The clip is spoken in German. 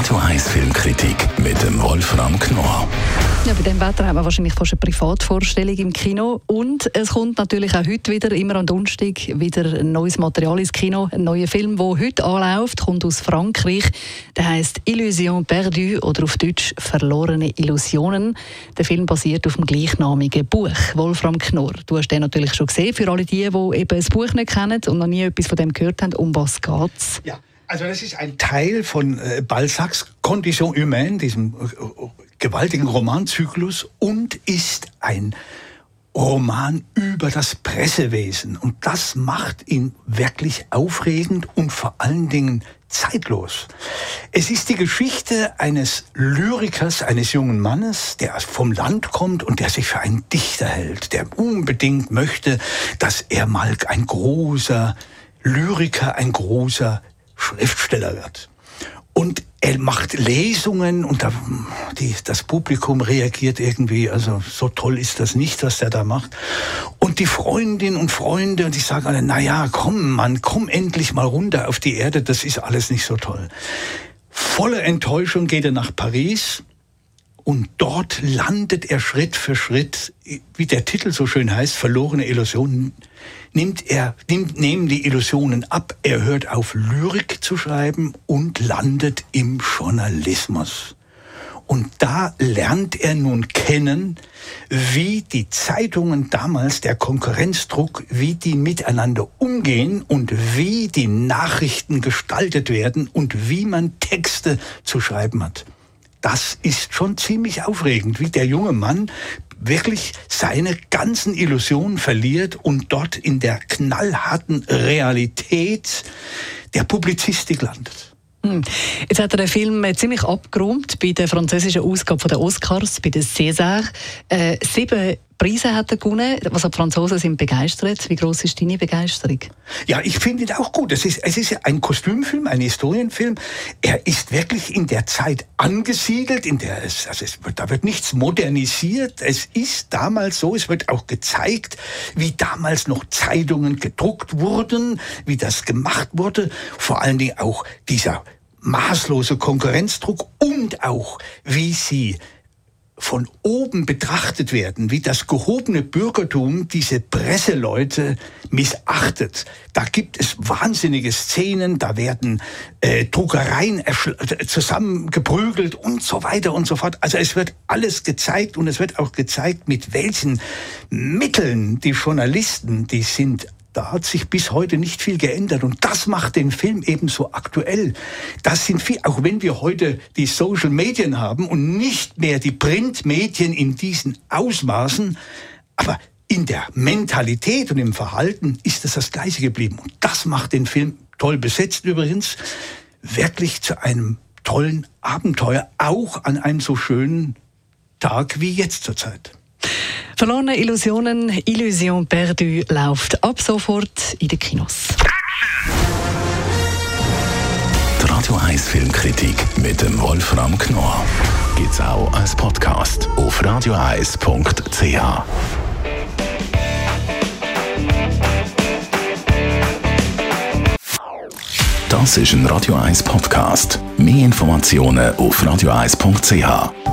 Radio 1 Filmkritik mit dem Wolfram Knorr. Ja, bei diesem Wetter haben wir wahrscheinlich fast eine Privatvorstellung im Kino. Und es kommt natürlich auch heute wieder, immer am Donnerstag, wieder ein neues Material ins Kino. Ein neuer Film, der heute anläuft, kommt aus Frankreich. Der heißt Illusion perdue oder auf Deutsch Verlorene Illusionen. Der Film basiert auf dem gleichnamigen Buch. Wolfram Knorr, du hast den natürlich schon gesehen. Für alle die, die eben das Buch nicht kennen und noch nie etwas von dem gehört haben, um was geht's? Ja. Also das ist ein Teil von äh, Balzacs Condition humaine, diesem äh, gewaltigen Romanzyklus und ist ein Roman über das Pressewesen. Und das macht ihn wirklich aufregend und vor allen Dingen zeitlos. Es ist die Geschichte eines Lyrikers, eines jungen Mannes, der vom Land kommt und der sich für einen Dichter hält, der unbedingt möchte, dass er mal ein großer Lyriker, ein großer Schriftsteller wird. Und er macht Lesungen und da, die, das Publikum reagiert irgendwie, also so toll ist das nicht, was er da macht. Und die Freundinnen und Freunde, und die sagen alle, na ja, komm Mann, komm endlich mal runter auf die Erde, das ist alles nicht so toll. Voller Enttäuschung geht er nach Paris und dort landet er Schritt für Schritt, wie der Titel so schön heißt, verlorene Illusionen, nimmt er, nimmt, nehmen die Illusionen ab, er hört auf Lyrik zu schreiben und landet im Journalismus. Und da lernt er nun kennen, wie die Zeitungen damals, der Konkurrenzdruck, wie die miteinander umgehen und wie die Nachrichten gestaltet werden und wie man Texte zu schreiben hat das ist schon ziemlich aufregend, wie der junge Mann wirklich seine ganzen Illusionen verliert und dort in der knallharten Realität der Publizistik landet. Hm. Jetzt hat er den Film ziemlich abgeräumt bei der französischen Ausgabe der Oscars, bei den César. Äh, sieben Preise hat er gewonnen. Was die Franzosen sind begeistert. Wie groß ist deine Begeisterung? Ja, ich finde ihn auch gut. Es ist, es ist ein Kostümfilm, ein Historienfilm. Er ist wirklich in der Zeit angesiedelt, in der es, also es wird, da wird nichts modernisiert. Es ist damals so, es wird auch gezeigt, wie damals noch Zeitungen gedruckt wurden, wie das gemacht wurde. Vor allen Dingen auch dieser maßlose Konkurrenzdruck und auch, wie sie von oben betrachtet werden, wie das gehobene Bürgertum diese Presseleute missachtet. Da gibt es wahnsinnige Szenen, da werden äh, Druckereien zusammengeprügelt und so weiter und so fort. Also es wird alles gezeigt und es wird auch gezeigt, mit welchen Mitteln die Journalisten, die sind da hat sich bis heute nicht viel geändert. Und das macht den Film eben so aktuell. Das sind viel, auch wenn wir heute die Social Medien haben und nicht mehr die Printmedien in diesen Ausmaßen, aber in der Mentalität und im Verhalten ist es das Gleiche geblieben. Und das macht den Film toll besetzt übrigens, wirklich zu einem tollen Abenteuer, auch an einem so schönen Tag wie jetzt zur Zeit. Verlorene Illusionen, Illusion perdue läuft ab sofort in den Kinos. Die Radio 1 Filmkritik mit dem Wolfram Knorr gibt es auch als Podcast auf radioeis.ch. Das ist ein Radio 1 Podcast. Mehr Informationen auf radioeis.ch.